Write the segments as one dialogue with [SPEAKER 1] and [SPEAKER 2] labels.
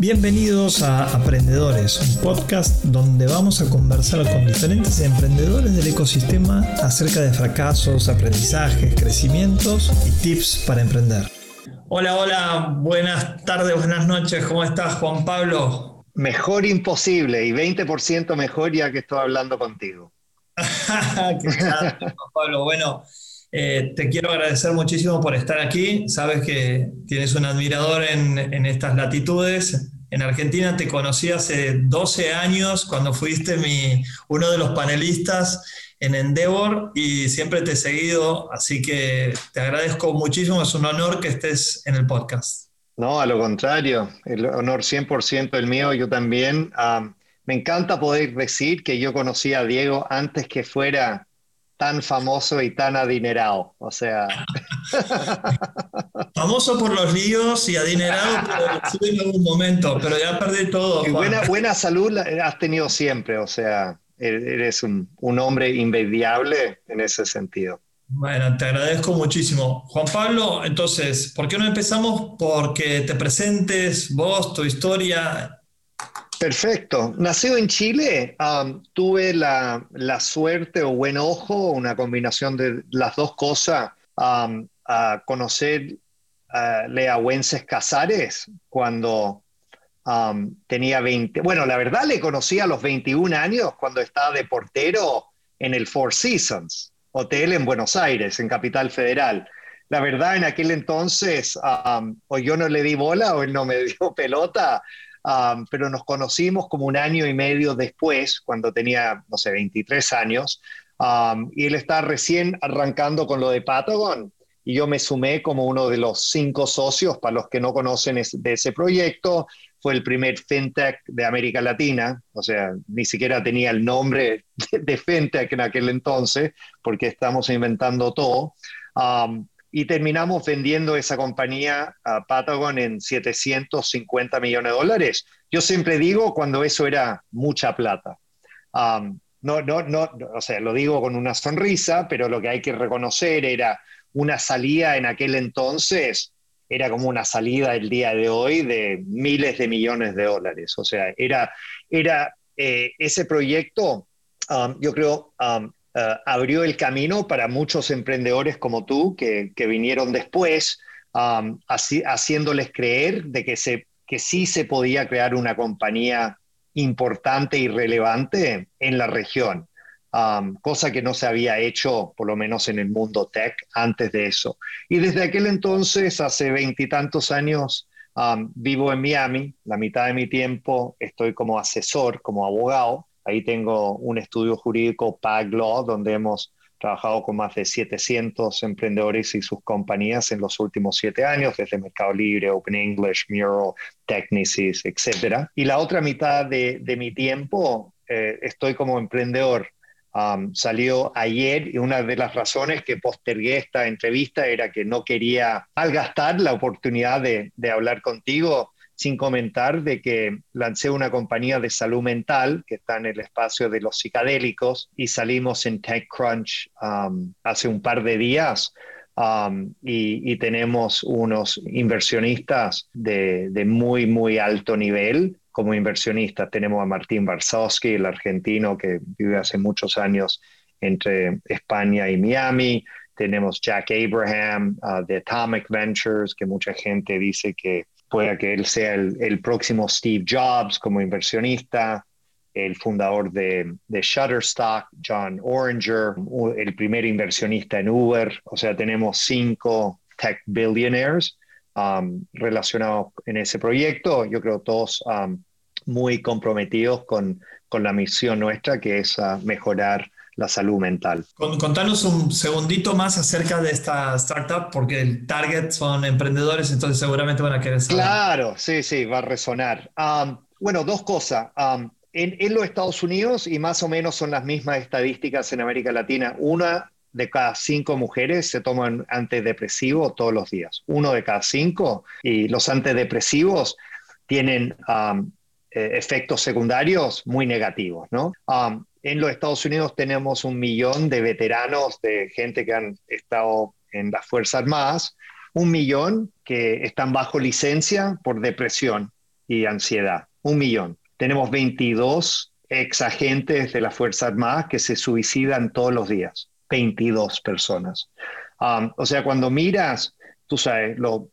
[SPEAKER 1] Bienvenidos a Aprendedores, un podcast donde vamos a conversar con diferentes emprendedores del ecosistema acerca de fracasos, aprendizajes, crecimientos y tips para emprender. Hola, hola, buenas tardes, buenas noches, ¿cómo estás Juan Pablo?
[SPEAKER 2] Mejor imposible y 20% mejor ya que estoy hablando contigo.
[SPEAKER 1] Qué Juan Pablo, bueno. Eh, te quiero agradecer muchísimo por estar aquí. Sabes que tienes un admirador en, estas latitudes. En Argentina te conocí hace 12 años cuando fuiste uno de los panelistas en Endeavor y siempre te he seguido, así que te agradezco muchísimo, es un honor que estés en el podcast.
[SPEAKER 2] No, a lo contrario, el honor 100% el mío, yo también. Ah, me encanta poder decir que yo conocí a Diego antes que fuera tan famoso y tan adinerado. O sea.
[SPEAKER 1] famoso por los líos y adinerado por en algún momento, pero ya perdí todo.
[SPEAKER 2] Y buena, buena salud has tenido siempre, o sea, eres un, un hombre inmediable en ese sentido.
[SPEAKER 1] Bueno, te agradezco muchísimo. Juan Pablo, entonces, ¿por qué no empezamos? Porque te presentes vos, tu historia,
[SPEAKER 2] Perfecto. Nacido en Chile, um, tuve la, suerte o buen ojo, una combinación de las dos cosas, um, a conocer a Leahuenses Casares cuando um, tenía 20. Bueno, la verdad le conocí a los 21 años cuando estaba de portero en el Four Seasons, hotel en Buenos Aires, en Capital Federal. La verdad, en aquel entonces, o yo no le di bola o él no me dio pelota, Um, pero nos conocimos como un año y medio después, cuando tenía, no sé, 23 años, um, y él está recién arrancando con lo de Patagon, y yo me sumé como uno de los cinco socios, para los que no conocen de ese proyecto, fue el primer fintech de América Latina, o sea, ni siquiera tenía el nombre de, fintech en aquel entonces, porque estamos inventando todo. Um, y terminamos vendiendo esa compañía a Patagon en 750 millones de dólares. Yo siempre digo cuando eso era mucha plata. Um, no, no, no, o sea, lo digo con una sonrisa, pero lo que hay que reconocer era una salida en aquel entonces, era como una salida el día de hoy de miles de millones de dólares. O sea, era, era eh, ese proyecto, um, yo creo, um, eh, abrió el camino para muchos emprendedores como tú que, vinieron después, um, haciéndoles creer de que, se, que sí se podía crear una compañía importante y relevante en la región, um, cosa que no se había hecho, por lo menos en el mundo tech, antes de eso. Y desde aquel entonces, hace veintitantos años, um, vivo en Miami, la mitad de mi tiempo estoy como asesor, como abogado, Ahí tengo un estudio jurídico PAG Law, donde hemos trabajado con más de 700 emprendedores y sus compañías en los últimos siete años, desde Mercado Libre, Open English, Mural, Technicis, etc. Y la otra mitad de, mi tiempo eh, estoy como emprendedor. Um, salió ayer y una de las razones que postergué esta entrevista era que no quería malgastar la oportunidad de, de hablar contigo sin comentar de que lancé una compañía de salud mental que está en el espacio de los psicadélicos y salimos en TechCrunch um, hace un par de días um, y, tenemos unos inversionistas de, muy, muy alto nivel. Como inversionistas tenemos a Martín Barsowski, el argentino que vive hace muchos años entre España y Miami. Tenemos Jack Abraham uh, de Atomic Ventures, que mucha gente dice que pueda que él sea el, próximo Steve Jobs como inversionista, el fundador de, Shutterstock, John Oranger, el primer inversionista en Uber. O sea, tenemos cinco tech billionaires um, relacionados en ese proyecto. Yo creo todos um, muy comprometidos con, con, la misión nuestra, que es uh, mejorar la salud mental.
[SPEAKER 1] Contanos un segundito más acerca de esta startup, porque el target son emprendedores, entonces seguramente van a querer
[SPEAKER 2] saber. Claro, sí, sí, va a resonar. Um, bueno, dos cosas. Um, en, los Estados Unidos, y más o menos son las mismas estadísticas en América Latina, una de cada cinco mujeres se toman antidepresivos todos los días. Uno de cada cinco. Y los antidepresivos tienen um, eh, efectos secundarios muy negativos, ¿no? En los Estados Unidos tenemos un millón de veteranos, de gente que han estado en las Fuerzas Armadas, un millón que están bajo licencia por depresión. y ansiedad. Un millón. Tenemos 22 ex agentes de la Fuerza Armada que se suicidan todos los días. 22 personas. Um, o sea, cuando miras, tú sabes, lo,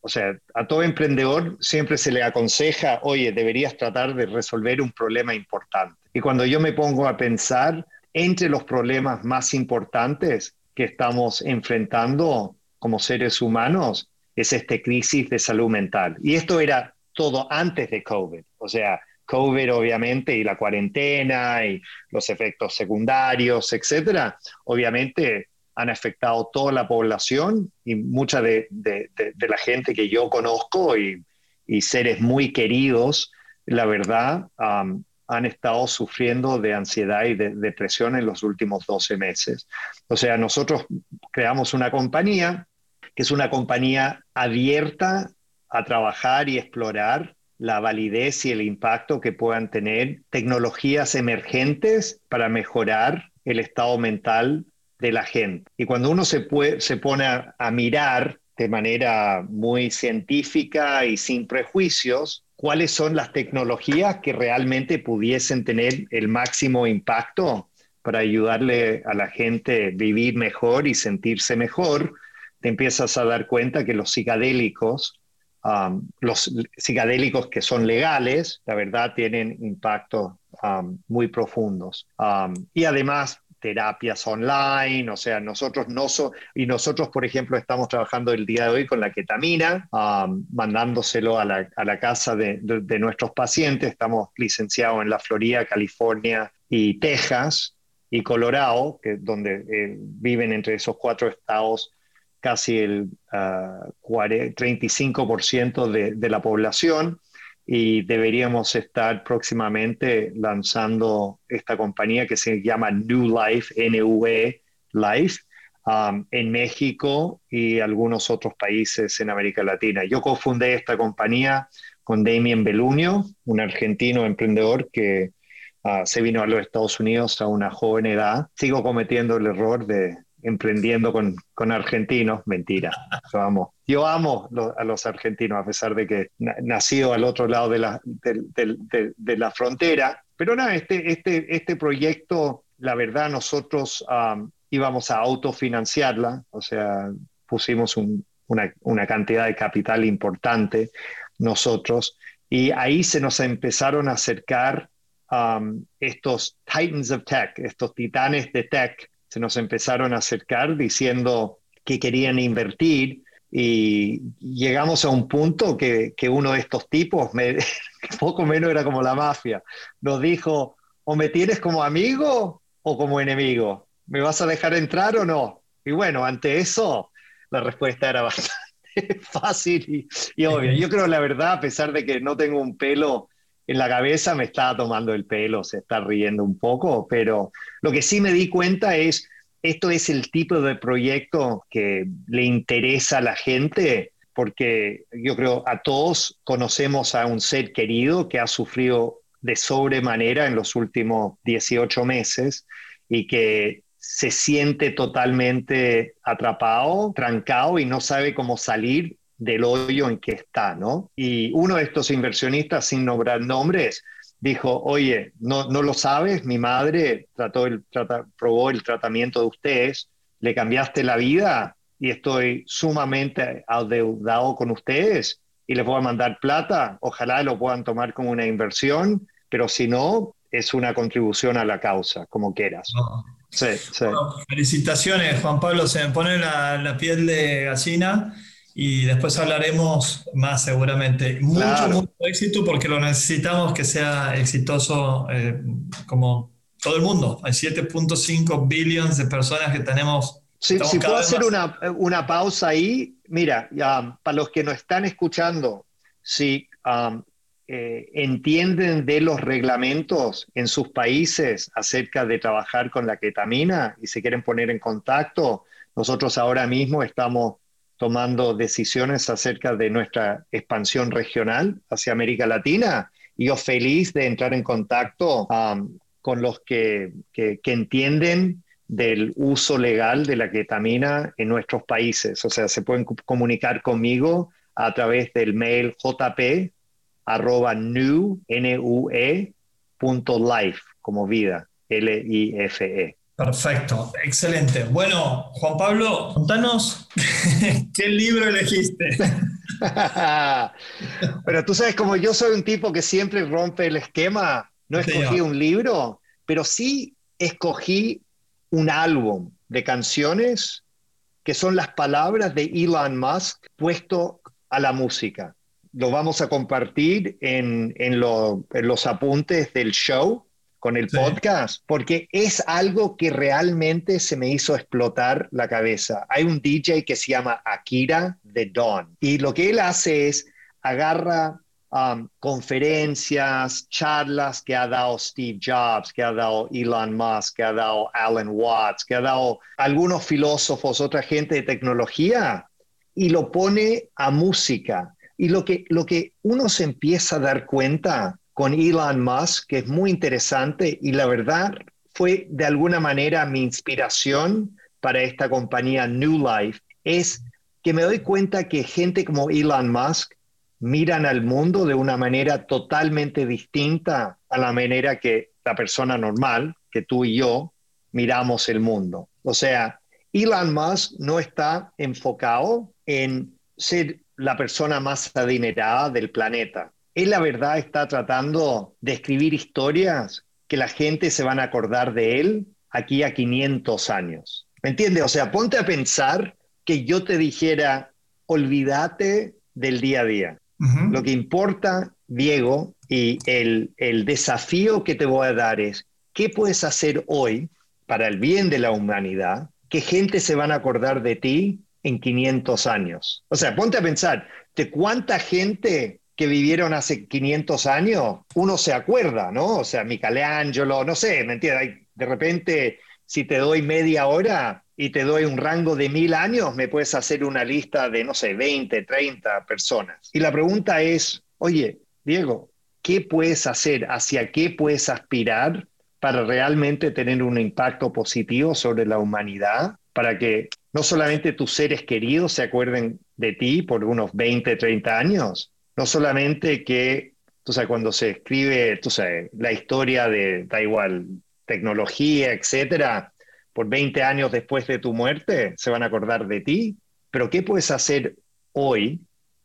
[SPEAKER 2] o sea, a todo emprendedor siempre se le aconseja, oye, deberías tratar de resolver un problema importante. Y cuando yo me pongo a pensar, entre los problemas más importantes que estamos enfrentando como seres humanos es esta crisis de salud mental. Y esto era todo antes de COVID. O sea, COVID obviamente y la cuarentena y los efectos secundarios, etcétera, obviamente han afectado toda la población y mucha de, la gente que yo conozco y, seres muy queridos, la verdad, han estado sufriendo de ansiedad y de depresión en los últimos 12 meses. O sea, nosotros creamos una compañía que es una compañía abierta a trabajar y explorar la validez y el impacto que puedan tener tecnologías emergentes para mejorar el estado mental de la gente. Y cuando uno se, se pone a, mirar de manera muy científica y sin prejuicios, cuáles son las tecnologías que realmente pudiesen tener el máximo impacto para ayudarle a la gente a vivir mejor y sentirse mejor, te empiezas a dar cuenta que los psicadélicos Um, los psicodélicos que son legales, la verdad, tienen impactos um, muy profundos. Um, y además, terapias online, o sea, nosotros no so y nosotros, por ejemplo, estamos trabajando el día de hoy con la ketamina, mandándoselo a la, a la casa de, de, nuestros pacientes. Estamos licenciados en la Florida, California y Texas y Colorado, que, donde eh, viven entre esos cuatro estados casi el 35% ah, de, de, la población y deberíamos estar próximamente lanzando esta compañía que se llama New Life, NUE Life, um, en México y algunos otros países en América Latina. Yo cofundé esta compañía con Damien Belunio, un argentino emprendedor que ah, se vino a los Estados Unidos a una joven edad. Sigo cometiendo el error de, emprendiendo con, con argentinos, mentira, yo amo. Yo amo a los argentinos, a pesar de que nacido al otro lado de la, de, de, la frontera. Pero nada, este, este, este proyecto, la verdad, nosotros íbamos a autofinanciarla, o sea, pusimos una, una cantidad de capital importante nosotros, y ahí se nos empezaron a acercar estos titans of tech, estos titanes de tech, se nos empezaron a acercar diciendo que querían invertir y llegamos a un punto que, uno de estos tipos, me, poco menos era como la mafia, nos dijo, o me tienes como amigo o como enemigo, ¿me vas a dejar entrar o no? Y bueno, ante eso, la respuesta era bastante fácil y, y obvia. Yo creo la verdad, a pesar de que no tengo un pelo en la cabeza me estaba tomando el pelo, se está riendo un poco, pero lo que sí me di cuenta es, esto es el tipo de proyecto que le interesa a la gente, porque yo creo a todos conocemos a un ser querido que ha sufrido de sobremanera en los últimos 18 meses y que se siente totalmente atrapado, trancado y no sabe cómo salir del hoyo en que está, ¿no? Y uno de estos inversionistas, sin nombrar nombres, dijo, oye, no, no lo sabes, mi madre trató el, probó el tratamiento de ustedes, le cambiaste la vida y estoy sumamente adeudado con ustedes y les voy a mandar plata, ojalá lo puedan tomar como una inversión, pero si no, es una contribución a la causa, como quieras.
[SPEAKER 1] Sí, sí. felicitaciones, Juan Pablo, se me pone la, la piel de gallina y después hablaremos más seguramente. Mucho, mucho éxito porque lo necesitamos que sea exitoso eh, como todo el mundo. Hay 7.5 billones de personas que tenemos.
[SPEAKER 2] si puedo hacer una, una, pausa ahí, mira, para los que nos están escuchando, si um, eh, entienden de los reglamentos en sus países acerca de trabajar con la ketamina y se quieren poner en contacto, nosotros ahora mismo estamos tomando decisiones acerca de nuestra expansión regional hacia América Latina. Y yo feliz de entrar en contacto um, con los que, que, entienden del uso legal de la ketamina en nuestros países. O sea, se pueden comunicar conmigo a través del mail jp life, como vida, L-I-F-E.
[SPEAKER 1] Perfecto, excelente. Bueno, Juan Pablo, contanos qué libro elegiste.
[SPEAKER 2] pero tú sabes, como yo soy un tipo que siempre rompe el esquema, no escogí un libro, pero sí escogí un álbum de canciones que son las palabras de Elon Musk puesto a la música. Lo vamos a compartir en, en los apuntes del show con el podcast, porque es algo que realmente se me hizo explotar la cabeza. Hay un DJ que se llama Akira The Dawn y lo que él hace es agarra um, conferencias, charlas que ha dado Steve Jobs, que ha dado Elon Musk, que ha dado Alan Watts, que ha dado algunos filósofos, otra gente de tecnología, y lo pone a música. Y lo que, lo que uno se empieza a dar cuenta con Elon Musk, que es muy interesante y la verdad fue de alguna manera mi inspiración para esta compañía New Life, es que me doy cuenta que gente como Elon Musk miran al mundo de una manera totalmente distinta a la manera que la persona normal, que tú y yo, miramos el mundo. O sea, Elon Musk no está enfocado en ser la persona más adinerada del planeta él la verdad está tratando de escribir historias que la gente se van a acordar de él aquí a 500 años. ¿Me entiendes? O sea, ponte a pensar que yo te dijera, olvídate del día a día. Lo que importa, Diego, y el, el desafío que te voy a dar es, ¿qué puedes hacer hoy para el bien de la humanidad? ¿Qué gente se van a acordar de ti en 500 años? O sea, ponte a pensar, ¿de cuánta gente que vivieron hace 500 años, uno se acuerda, ¿no? O sea, Michelangelo, no sé, ¿me entiendes? De repente, si te doy media hora y te doy un rango de mil años, me puedes hacer una lista de, no sé, 20, 30 personas. Y la pregunta es, oye, Diego, ¿qué puedes hacer? ¿Hacia qué puedes aspirar para realmente tener un impacto positivo sobre la humanidad? Para que no solamente tus seres queridos se acuerden de ti por unos 20, 30 años, no solamente que, tú sabes, cuando se escribe, tú sabes, la historia de, da igual, tecnología, etcétera, por 20 años después de tu muerte, se van a acordar de ti, pero ¿qué puedes hacer hoy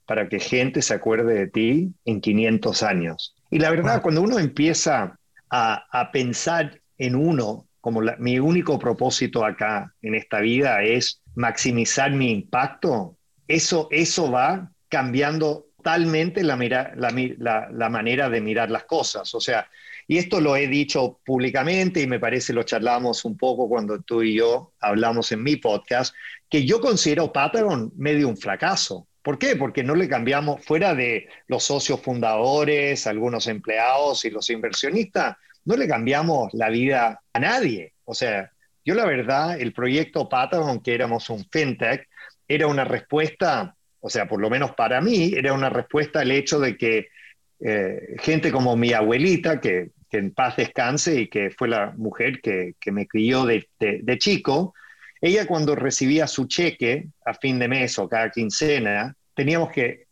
[SPEAKER 2] para que gente se acuerde de ti en 500 años? Y la verdad, cuando uno empieza a, pensar en uno, como mi único propósito acá en esta vida es maximizar mi impacto, eso, eso va cambiando totalmente la, la, la, manera de mirar las cosas. O sea, y esto lo he dicho públicamente y me parece lo charlamos un poco cuando tú y yo hablamos en mi podcast, que yo considero Patagon medio un fracaso. ¿Por qué? Porque no le cambiamos, fuera de los socios fundadores, algunos empleados y los inversionistas, no le cambiamos la vida a nadie. O sea, yo la verdad, el proyecto Patagon, que éramos un fintech, era una respuesta o sea, por lo menos para mí, era una respuesta al hecho de que eh, gente como mi abuelita, que, en paz descanse y que fue la mujer que, me crió de, chico, ella cuando recibía su cheque a fin de mes o cada quincena, teníamos que,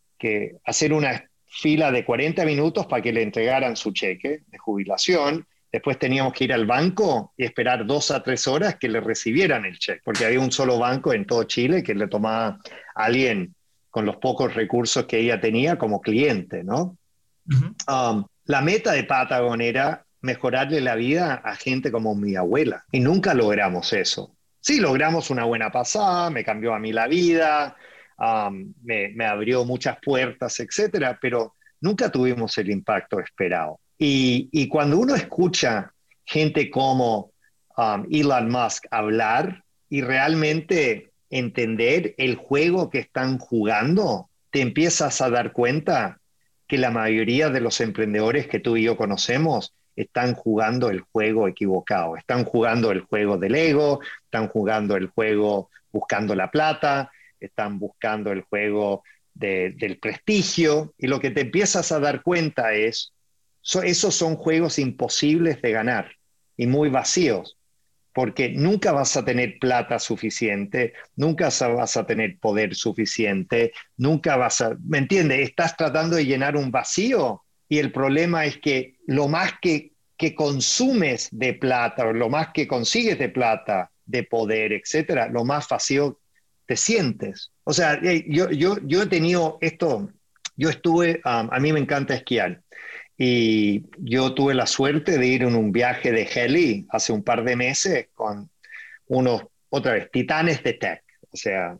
[SPEAKER 2] hacer una fila de 40 minutos para que le entregaran su cheque de jubilación. Después teníamos que ir al banco y esperar dos a tres horas que le recibieran el cheque, porque había un solo banco en todo Chile que le tomaba a alguien con los pocos recursos que ella tenía como cliente, ¿no? Um, la meta de Patagon era mejorarle la vida a gente como mi abuela y nunca logramos eso. Sí, logramos una buena pasada, me cambió a mí la vida, um, me, abrió muchas puertas, etcétera, pero nunca tuvimos el impacto esperado. Y, cuando uno escucha gente como um, Elon Musk hablar y realmente entender el juego que están jugando, te empiezas a dar cuenta que la mayoría de los emprendedores que tú y yo conocemos están jugando el juego equivocado, están jugando el juego del ego, están jugando el juego buscando la plata, están buscando el juego del prestigio, y lo que te empiezas a dar cuenta es, esos son juegos imposibles de ganar y muy vacíos porque nunca vas a tener plata suficiente, nunca vas a tener poder suficiente, nunca vas a, ¿me entiendes? Estás tratando de llenar un vacío y el problema es que lo más que, que consumes de plata o lo más que consigues de plata, de poder, etcétera, lo más fácil te sientes. O sea, yo, yo, yo he tenido esto, yo estuve, um, a mí me encanta esquiar y yo tuve la suerte de ir en un viaje de heli hace un par de meses con unos, otra vez, titanes de tech, o sea,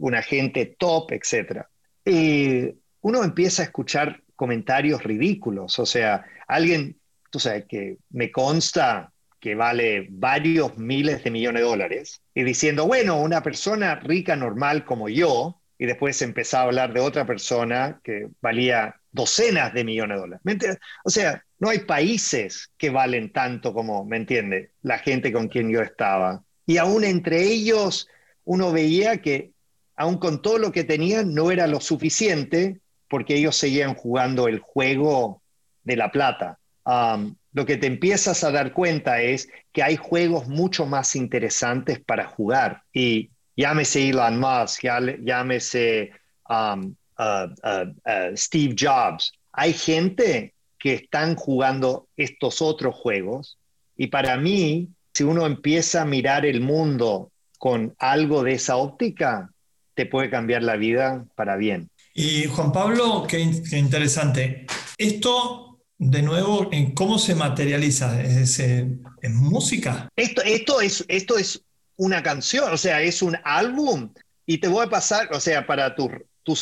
[SPEAKER 2] una gente top, etc. Y uno empieza a escuchar comentarios ridículos, o sea, alguien, tú sabes, que me consta que vale varios miles de millones de dólares, y diciendo, bueno, una persona rica normal como yo, y después empezaba a hablar de otra persona que valía docenas de millones de dólares. O sea, no hay países que valen tanto como, ¿me entiende? La gente con quien yo estaba. Y aún entre ellos uno veía que, aún con todo lo que tenían, no era lo suficiente porque ellos seguían jugando el juego de la plata. Lo que te empiezas a dar cuenta es que hay juegos mucho más interesantes para jugar. Y llámese Elon Musk, llámese uh, uh, uh, Steve Jobs. Hay gente que están jugando estos otros juegos y para mí si uno empieza a mirar el mundo con algo de esa óptica, te puede cambiar la vida para bien.
[SPEAKER 1] Y Juan Pablo, qué, interesante. Esto, de nuevo, ¿en cómo se materializa? ¿Es, ¿En música?
[SPEAKER 2] Esto, esto, es, esto es una canción, o sea, es un álbum. Y te voy a pasar, o sea, para tus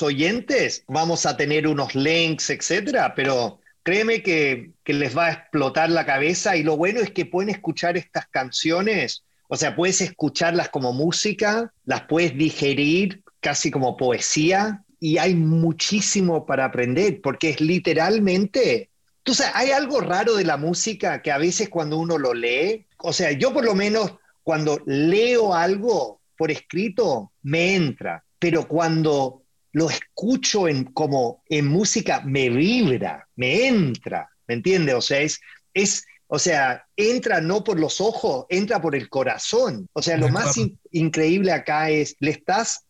[SPEAKER 2] oyentes, vamos a tener unos links, etcétera, pero créeme que, les va a explotar la cabeza y lo bueno es que pueden escuchar estas canciones, o sea, puedes escucharlas como música, las puedes digerir casi como poesía y hay muchísimo para aprender porque es literalmente, tú sabes, hay algo raro de la música que a veces cuando uno lo lee, o sea, yo por lo menos cuando leo algo por escrito, me entra, pero cuando lo escucho en, como en música, me vibra, me entra, ¿me entiendes? O sea, es, es, o sea, entra no por los ojos, entra por el corazón. O sea, lo más increíble acá es, le estás,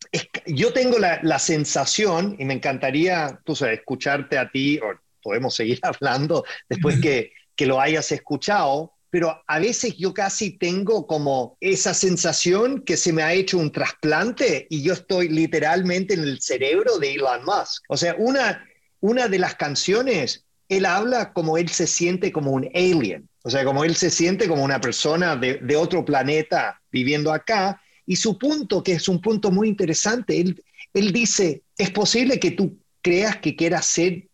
[SPEAKER 2] yo tengo la, la, sensación, y me encantaría, tú sabes, escucharte a ti, o podemos seguir hablando después que, que lo hayas escuchado, pero a veces yo casi tengo como esa sensación que se me ha hecho un trasplante y yo estoy literalmente en el cerebro de Elon Musk. O sea, una, una de las canciones, él habla como él se siente como un alien, o sea, como él se siente como una persona de, otro planeta viviendo acá. Y su punto, que es un punto muy interesante, él, él dice, es posible que tú creas que quieras ser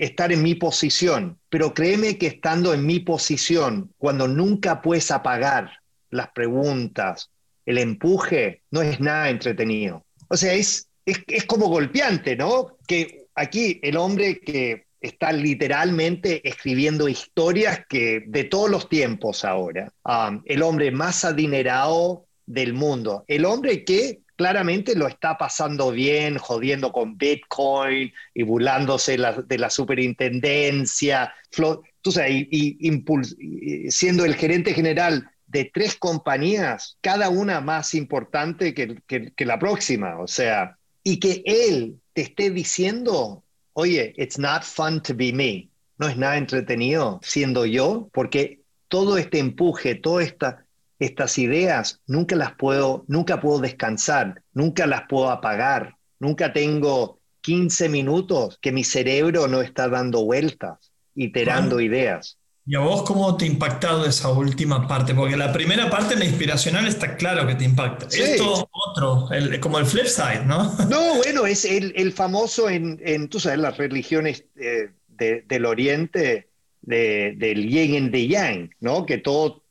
[SPEAKER 2] estar en mi posición, pero créeme que estando en mi posición, cuando nunca puedes apagar las preguntas, el empuje, no es nada entretenido. O sea, es, es, como golpeante, ¿no? Que aquí el hombre que está literalmente escribiendo historias que de todos los tiempos ahora, um, el hombre más adinerado del mundo, el hombre que claramente lo está pasando bien, jodiendo con Bitcoin y burlándose de la superintendencia, tú sabes, y, siendo el gerente general de tres compañías, cada una más importante que, que, la próxima, o sea, y que él te esté diciendo, oye, it's not fun to be me, no es nada entretenido siendo yo, porque todo este empuje, toda esta estas ideas nunca las puedo, nunca puedo descansar, nunca las puedo apagar, nunca tengo 15 minutos que mi cerebro no está dando vueltas, iterando ideas.
[SPEAKER 1] ¿Y a vos cómo te ha impactado esa última parte? Porque la primera parte, la inspiracional, está claro que te impacta. Esto otro, como el flip side, ¿no?
[SPEAKER 2] No, bueno, es el, famoso en, en, tú sabes, las religiones eh, del Oriente, del yin y del yang, ¿no? Que todo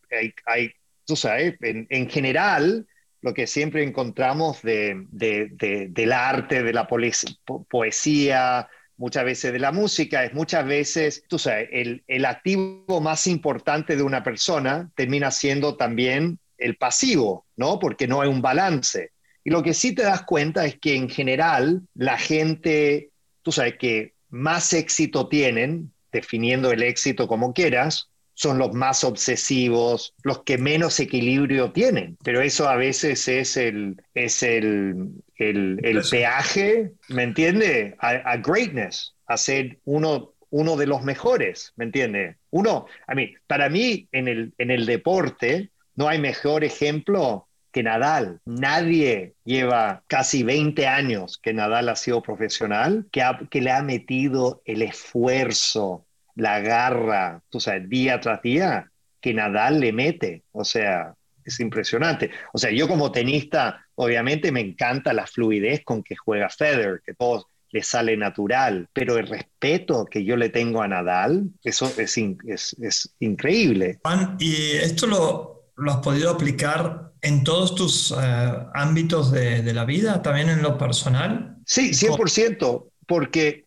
[SPEAKER 2] hay tú sabes, en, general, lo que siempre encontramos de, del arte, de la poesía, muchas veces de la música, es muchas veces, tú sabes, el, el, activo más importante de una persona termina siendo también el pasivo, ¿no? Porque no hay un balance. Y lo que sí te das cuenta es que en general la gente, tú sabes, que más éxito tienen, definiendo el éxito como quieras, son los más obsesivos, los que menos equilibrio tienen. Pero eso a veces es el, es el, el, peaje, ¿me entiende? A, greatness, a ser uno, uno de los mejores, ¿me entiende? Uno, a mí, para mí en el, en el deporte no hay mejor ejemplo que Nadal. Nadie lleva casi 20 años que Nadal ha sido profesional, que, que le ha metido el esfuerzo, la garra, tú sabes, día tras día, que Nadal le mete. O sea, es impresionante. O sea, yo como tenista, obviamente me encanta la fluidez con que juega Federer, que todo le sale natural, pero el respeto que yo le tengo a Nadal, eso es, es, increíble.
[SPEAKER 1] Juan, ¿y esto lo, lo has podido aplicar en todos tus eh, ámbitos de, la vida, también en lo personal?
[SPEAKER 2] Sí, 100%, porque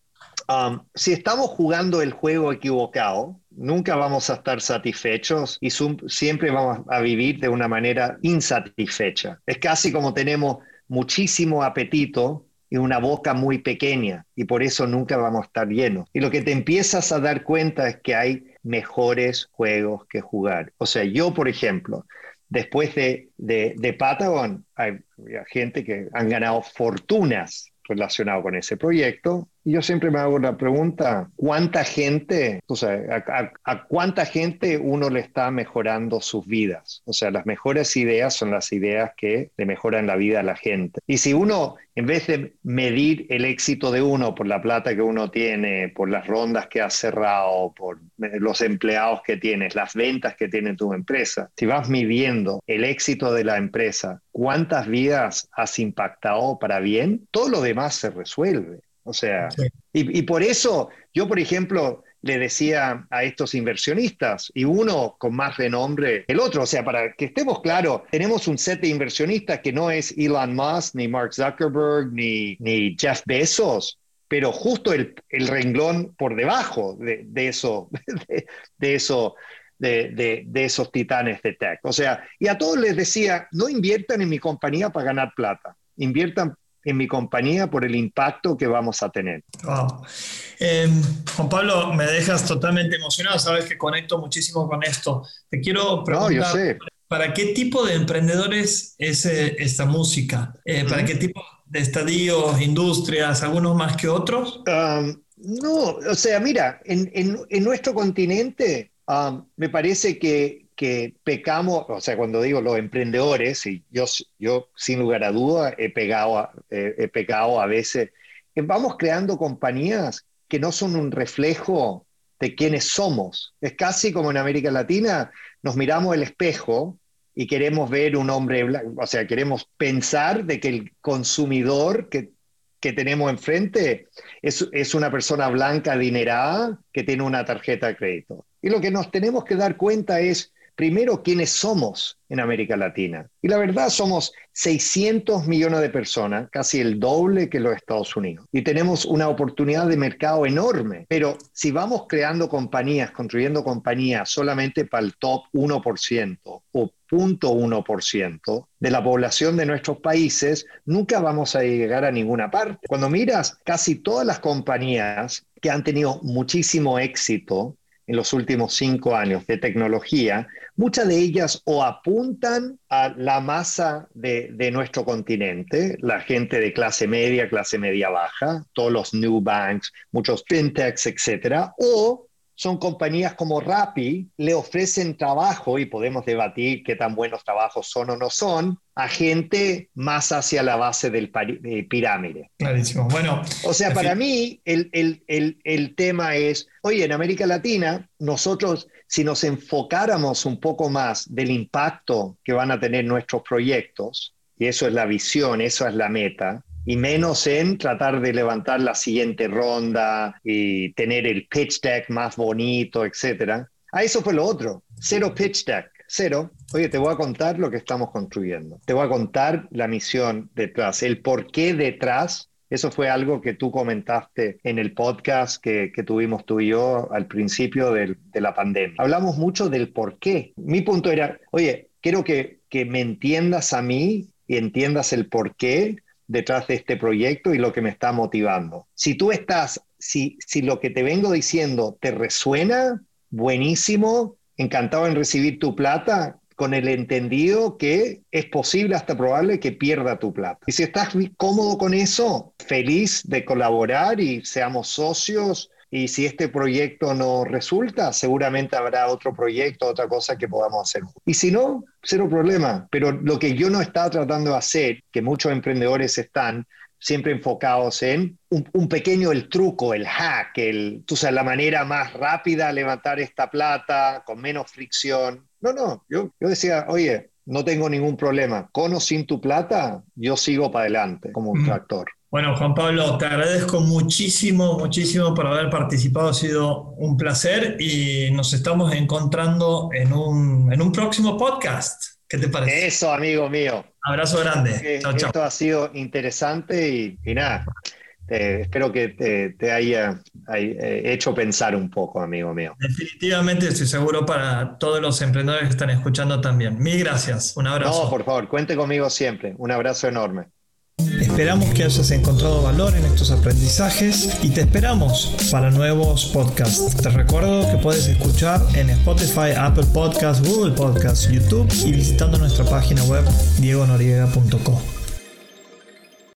[SPEAKER 2] um, si estamos jugando el juego equivocado, nunca vamos a estar satisfechos y siempre vamos a vivir de una manera insatisfecha. Es casi como tenemos muchísimo apetito y una boca muy pequeña y por eso nunca vamos a estar llenos. Y lo que te empiezas a dar cuenta es que hay mejores juegos que jugar. O sea, yo, por ejemplo, Después de, de, Patagon, hay, gente que han ganado fortunas relacionado con ese proyecto. Yo siempre me hago la pregunta, ¿cuánta gente, o sea, a, cuánta gente uno le está mejorando sus vidas? O sea, las mejores ideas son las ideas que le mejoran la vida a la gente. Y si uno, en vez de medir el éxito de uno por la plata que uno tiene, por las rondas que ha cerrado, por los empleados que tienes, las ventas que tiene tu empresa, si vas midiendo el éxito de la empresa, cuántas vidas has impactado para bien, todo lo demás se resuelve. O sea, y, por eso yo, por ejemplo, le decía a estos inversionistas, y uno con más renombre que el otro, o sea, para que estemos claros, tenemos un set de inversionistas que no es Elon Musk, ni Mark Zuckerberg, ni, ni Jeff Bezos, pero justo el, el renglón por debajo de, de eso, de, eso. De, de, esos titanes de tech. O sea, y a todos les decía, no inviertan en mi compañía para ganar plata, inviertan en mi compañía por el impacto que vamos a tener.
[SPEAKER 1] Em, Juan Pablo, me dejas totalmente emocionado, sabes que conecto muchísimo con esto. Te quiero preguntar, ¿para qué tipo de emprendedores es eh, esta música? Eh, ¿Para qué tipo de estadios, industrias, algunos más que otros?
[SPEAKER 2] no, o sea, mira, en, en, nuestro continente me parece que que pecamos, o sea, cuando digo los emprendedores, y yo, yo sin lugar a duda he, pegado he pecado a veces, vamos creando compañías que no son un reflejo de quiénes somos. Es casi como en América Latina, nos miramos el espejo y queremos ver un hombre blanco, o sea, queremos pensar de que el consumidor que, que tenemos enfrente es, es una persona blanca adinerada que tiene una tarjeta de crédito. Y lo que nos tenemos que dar cuenta es primero quiénes somos en América Latina. Y la verdad somos 600 millones de personas, casi el doble que los Estados Unidos. Y tenemos una oportunidad de mercado enorme. Pero si vamos creando compañías, construyendo compañías solamente para el top 1% o 0.1% de la población de nuestros países, nunca vamos a llegar a ninguna parte. Cuando miras casi todas las compañías que han tenido muchísimo éxito en los últimos cinco años de tecnología, muchas de ellas o apuntan a la masa de, de, nuestro continente, la gente de clase media, clase media baja, todos los new banks, muchos fintechs, etcétera, o son compañías como Rappi, le ofrecen trabajo, y podemos debatir qué tan buenos trabajos son o no son, a gente más hacia la base del pirámide.
[SPEAKER 1] Clarísimo. Bueno.
[SPEAKER 2] O sea, para mí el, el, el, el, tema es, oye, en América Latina, nosotros, si nos enfocáramos un poco más del impacto que van a tener nuestros proyectos, y eso es la visión, eso es la meta, y menos en tratar de levantar la siguiente ronda y tener el pitch deck más bonito, etcétera. A eso fue lo otro, cero pitch deck, cero. Oye, te voy a contar lo que estamos construyendo. Te voy a contar la misión detrás, el por qué detrás. Eso fue algo que tú comentaste en el podcast que, que tuvimos tú y yo al principio de, la pandemia. Hablamos mucho del por qué. Mi punto era, oye, quiero que, que me entiendas a mí y entiendas el por qué detrás de este proyecto y lo que me está motivando. Si tú estás, si, si lo que te vengo diciendo te resuena, buenísimo, encantado en recibir tu plata, con el entendido que es posible hasta probable que pierda tu plata. Y si estás cómodo con eso, feliz de colaborar y seamos socios y si este proyecto no resulta, seguramente habrá otro proyecto, otra cosa que podamos hacer. Y si no, cero problema. Pero lo que yo no estaba tratando de hacer, que muchos emprendedores están, siempre enfocados en un, pequeño el truco, el hack, el, tú sabes, la manera más rápida de levantar esta plata con menos fricción. No, no, yo, yo decía, oye, no tengo ningún problema, con o sin tu plata, yo sigo para adelante como un tractor.
[SPEAKER 1] Bueno, Juan Pablo, te agradezco muchísimo, muchísimo por haber participado. Ha sido un placer y nos estamos encontrando en un, en un próximo podcast. ¿Qué te parece?
[SPEAKER 2] Eso, amigo mío.
[SPEAKER 1] Abrazo grande.
[SPEAKER 2] Chao, Esto ha sido interesante y, nada, espero que te, haya, eh, hecho pensar un poco, amigo mío.
[SPEAKER 1] Definitivamente, estoy seguro para todos los emprendedores que están escuchando también. Mil gracias. Un abrazo.
[SPEAKER 2] No, por favor, cuente conmigo siempre. Un abrazo enorme.
[SPEAKER 1] Esperamos que hayas encontrado valor en estos aprendizajes y te esperamos para nuevos podcasts. Te recuerdo que puedes escuchar en Spotify, Apple Podcasts, Google Podcasts, YouTube y visitando nuestra página web diegonoriega.com.